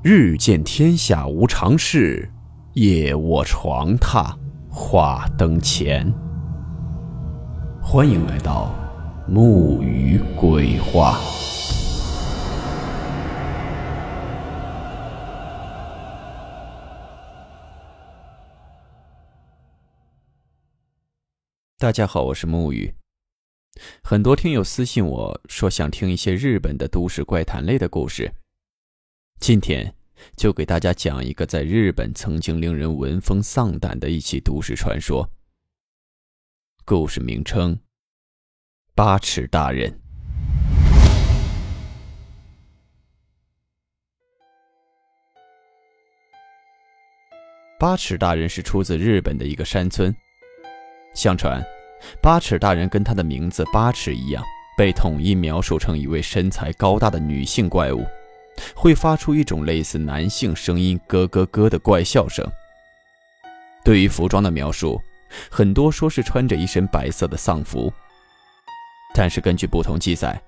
日见天下无常事，夜卧床榻话灯前。欢迎来到木鱼鬼话。大家好，我是木鱼。很多听友私信我说想听一些日本的都市怪谈类的故事。今天就给大家讲一个在日本曾经令人闻风丧胆的一起都市传说。故事名称：八尺大人。八尺大人是出自日本的一个山村。相传，八尺大人跟他的名字八尺一样，被统一描述成一位身材高大的女性怪物。会发出一种类似男性声音“咯咯咯”的怪笑声。对于服装的描述，很多说是穿着一身白色的丧服，但是根据不同记载，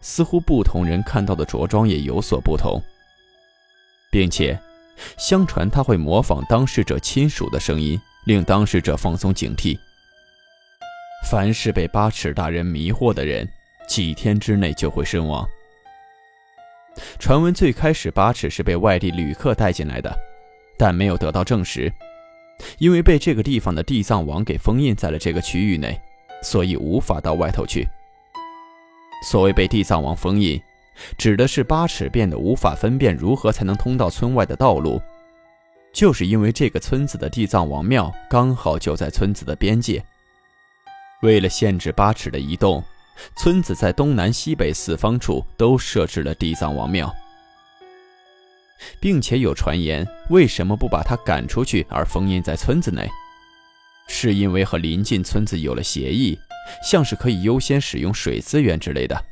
似乎不同人看到的着装也有所不同，并且，相传他会模仿当事者亲属的声音，令当事者放松警惕。凡是被八尺大人迷惑的人，几天之内就会身亡。传闻最开始八尺是被外地旅客带进来的，但没有得到证实，因为被这个地方的地藏王给封印在了这个区域内，所以无法到外头去。所谓被地藏王封印，指的是八尺变得无法分辨如何才能通到村外的道路，就是因为这个村子的地藏王庙刚好就在村子的边界，为了限制八尺的移动。村子在东南西北四方处都设置了地藏王庙，并且有传言，为什么不把他赶出去而封印在村子内？是因为和邻近村子有了协议，像是可以优先使用水资源之类的。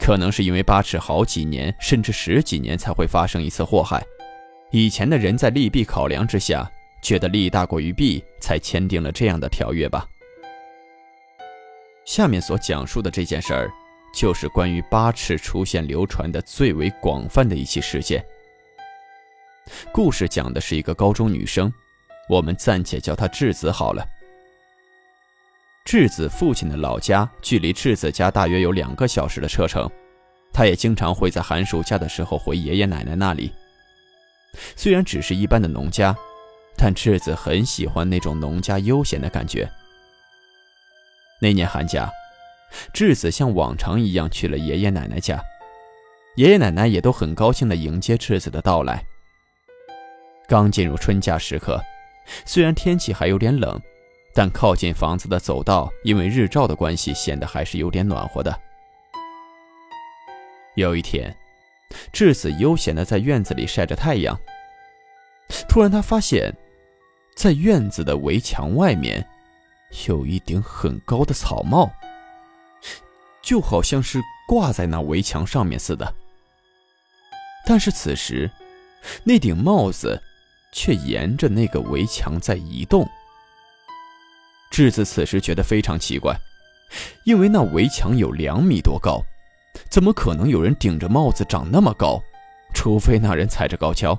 可能是因为八尺好几年甚至十几年才会发生一次祸害，以前的人在利弊考量之下，觉得利大过于弊，才签订了这样的条约吧。下面所讲述的这件事儿，就是关于八尺出现流传的最为广泛的一起事件。故事讲的是一个高中女生，我们暂且叫她智子好了。智子父亲的老家距离智子家大约有两个小时的车程，她也经常会在寒暑假的时候回爷爷奶奶那里。虽然只是一般的农家，但智子很喜欢那种农家悠闲的感觉。那年寒假，智子像往常一样去了爷爷奶奶家，爷爷奶奶也都很高兴地迎接智子的到来。刚进入春假时刻，虽然天气还有点冷，但靠近房子的走道因为日照的关系，显得还是有点暖和的。有一天，智子悠闲地在院子里晒着太阳，突然他发现，在院子的围墙外面。有一顶很高的草帽，就好像是挂在那围墙上面似的。但是此时，那顶帽子却沿着那个围墙在移动。智子此时觉得非常奇怪，因为那围墙有两米多高，怎么可能有人顶着帽子长那么高？除非那人踩着高跷。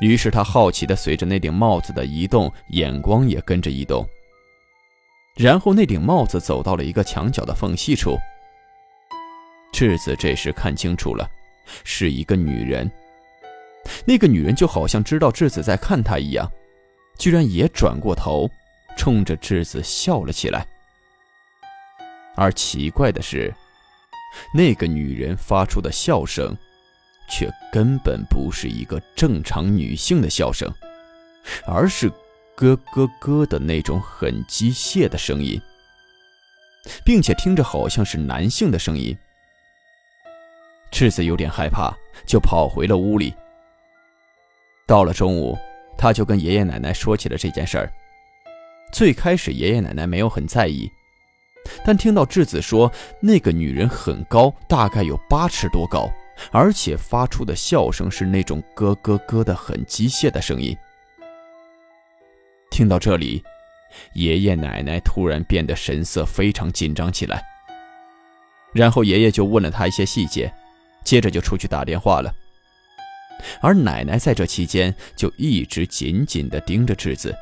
于是他好奇地随着那顶帽子的移动，眼光也跟着移动。然后那顶帽子走到了一个墙角的缝隙处。智子这时看清楚了，是一个女人。那个女人就好像知道智子在看她一样，居然也转过头，冲着智子笑了起来。而奇怪的是，那个女人发出的笑声。却根本不是一个正常女性的笑声，而是咯咯咯的那种很机械的声音，并且听着好像是男性的声音。赤子有点害怕，就跑回了屋里。到了中午，他就跟爷爷奶奶说起了这件事儿。最开始，爷爷奶奶没有很在意，但听到智子说那个女人很高，大概有八尺多高。而且发出的笑声是那种咯咯咯的很机械的声音。听到这里，爷爷奶奶突然变得神色非常紧张起来。然后爷爷就问了他一些细节，接着就出去打电话了，而奶奶在这期间就一直紧紧地盯着智子，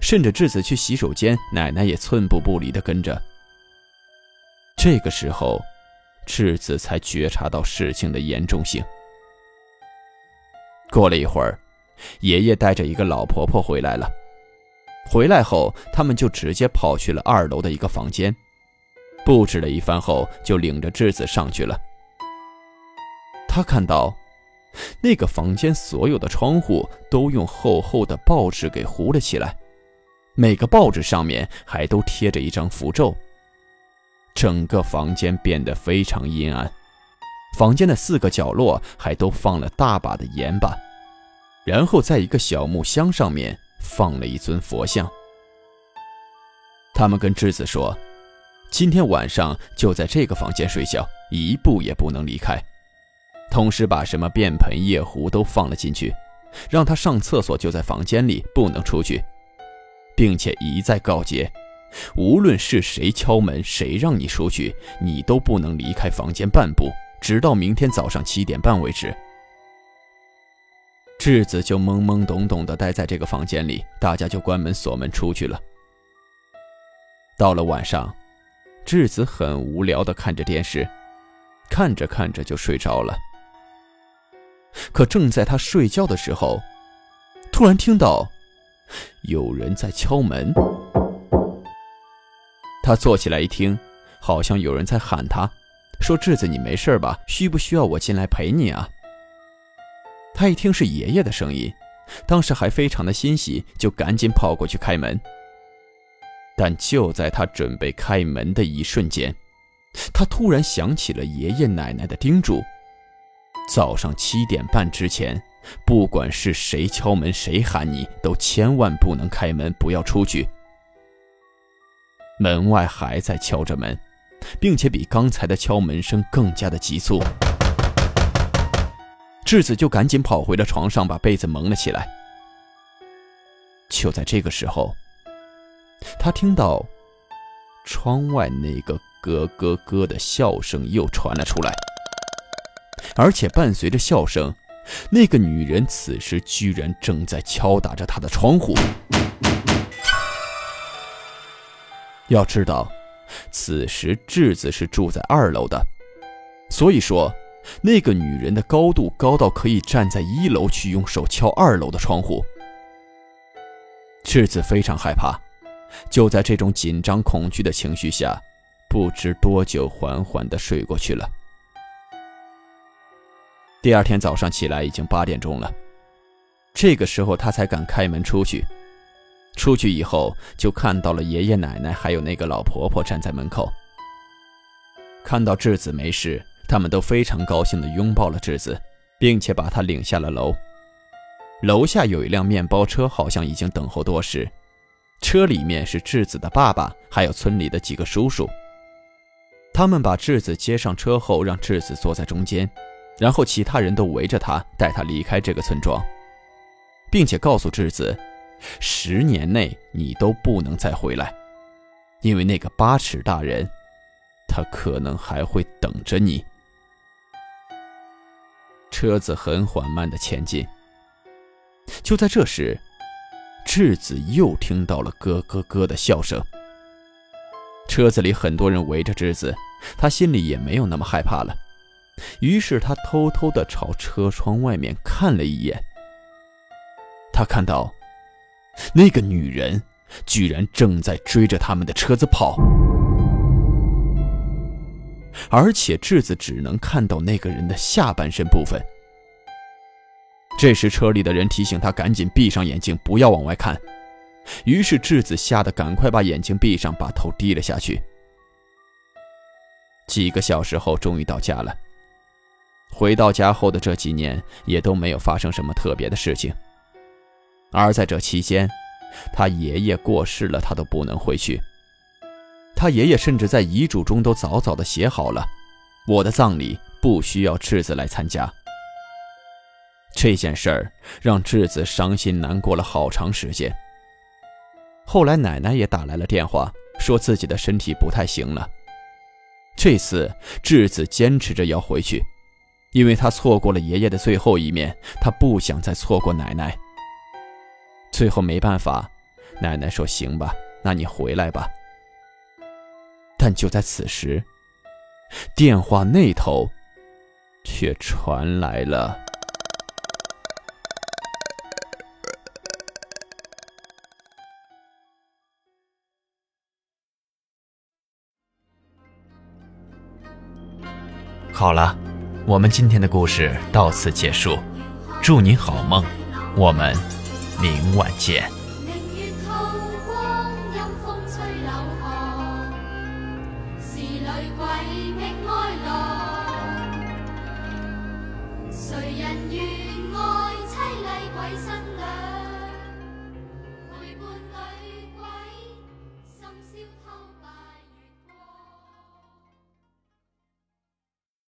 甚至智子去洗手间，奶奶也寸步不离地跟着。这个时候，智子才觉察到事情的严重性。过了一会儿，爷爷带着一个老婆婆回来了。回来后，他们就直接跑去了二楼的一个房间，布置了一番后，就领着智子上去了。他看到。那个房间所有的窗户都用厚厚的报纸给糊了起来，每个报纸上面还都贴着一张符咒。整个房间变得非常阴暗，房间的四个角落还都放了大把的盐巴，然后在一个小木箱上面放了一尊佛像。他们跟智子说：“今天晚上就在这个房间睡觉，一步也不能离开。”同时把什么便盆、夜壶都放了进去，让他上厕所就在房间里，不能出去，并且一再告诫：无论是谁敲门，谁让你出去，你都不能离开房间半步，直到明天早上七点半为止。智子就懵懵懂懂地待在这个房间里，大家就关门锁门出去了。到了晚上，智子很无聊地看着电视，看着看着就睡着了。可正在他睡觉的时候，突然听到有人在敲门。他坐起来一听，好像有人在喊他，说：“智子，你没事吧？需不需要我进来陪你啊？”他一听是爷爷的声音，当时还非常的欣喜，就赶紧跑过去开门。但就在他准备开门的一瞬间，他突然想起了爷爷奶奶的叮嘱。早上七点半之前，不管是谁敲门，谁喊你，都千万不能开门，不要出去。门外还在敲着门，并且比刚才的敲门声更加的急促。智子就赶紧跑回了床上，把被子蒙了起来。就在这个时候，他听到窗外那个咯咯咯的笑声又传了出来。而且伴随着笑声，那个女人此时居然正在敲打着他的窗户。要知道，此时智子是住在二楼的，所以说，那个女人的高度高到可以站在一楼去用手敲二楼的窗户。智子非常害怕，就在这种紧张恐惧的情绪下，不知多久缓缓地睡过去了。第二天早上起来已经八点钟了，这个时候他才敢开门出去。出去以后就看到了爷爷奶奶还有那个老婆婆站在门口。看到智子没事，他们都非常高兴地拥抱了智子，并且把她领下了楼。楼下有一辆面包车，好像已经等候多时。车里面是智子的爸爸，还有村里的几个叔叔。他们把智子接上车后，让智子坐在中间。然后其他人都围着他，带他离开这个村庄，并且告诉智子，十年内你都不能再回来，因为那个八尺大人，他可能还会等着你。车子很缓慢的前进。就在这时，智子又听到了咯咯咯的笑声。车子里很多人围着智子，他心里也没有那么害怕了。于是他偷偷地朝车窗外面看了一眼。他看到，那个女人居然正在追着他们的车子跑，而且智子只能看到那个人的下半身部分。这时车里的人提醒他赶紧闭上眼睛，不要往外看。于是智子吓得赶快把眼睛闭上，把头低了下去。几个小时后，终于到家了。回到家后的这几年也都没有发生什么特别的事情，而在这期间，他爷爷过世了，他都不能回去。他爷爷甚至在遗嘱中都早早的写好了，我的葬礼不需要智子来参加。这件事儿让智子伤心难过了好长时间。后来奶奶也打来了电话，说自己的身体不太行了。这次智子坚持着要回去。因为他错过了爷爷的最后一面，他不想再错过奶奶。最后没办法，奶奶说：“行吧，那你回来吧。”但就在此时，电话那头却传来了。好了，我们今天的故事到此结束，祝你好梦，我们明晚见。月光阴风吹柳巷鬼觅谁人愿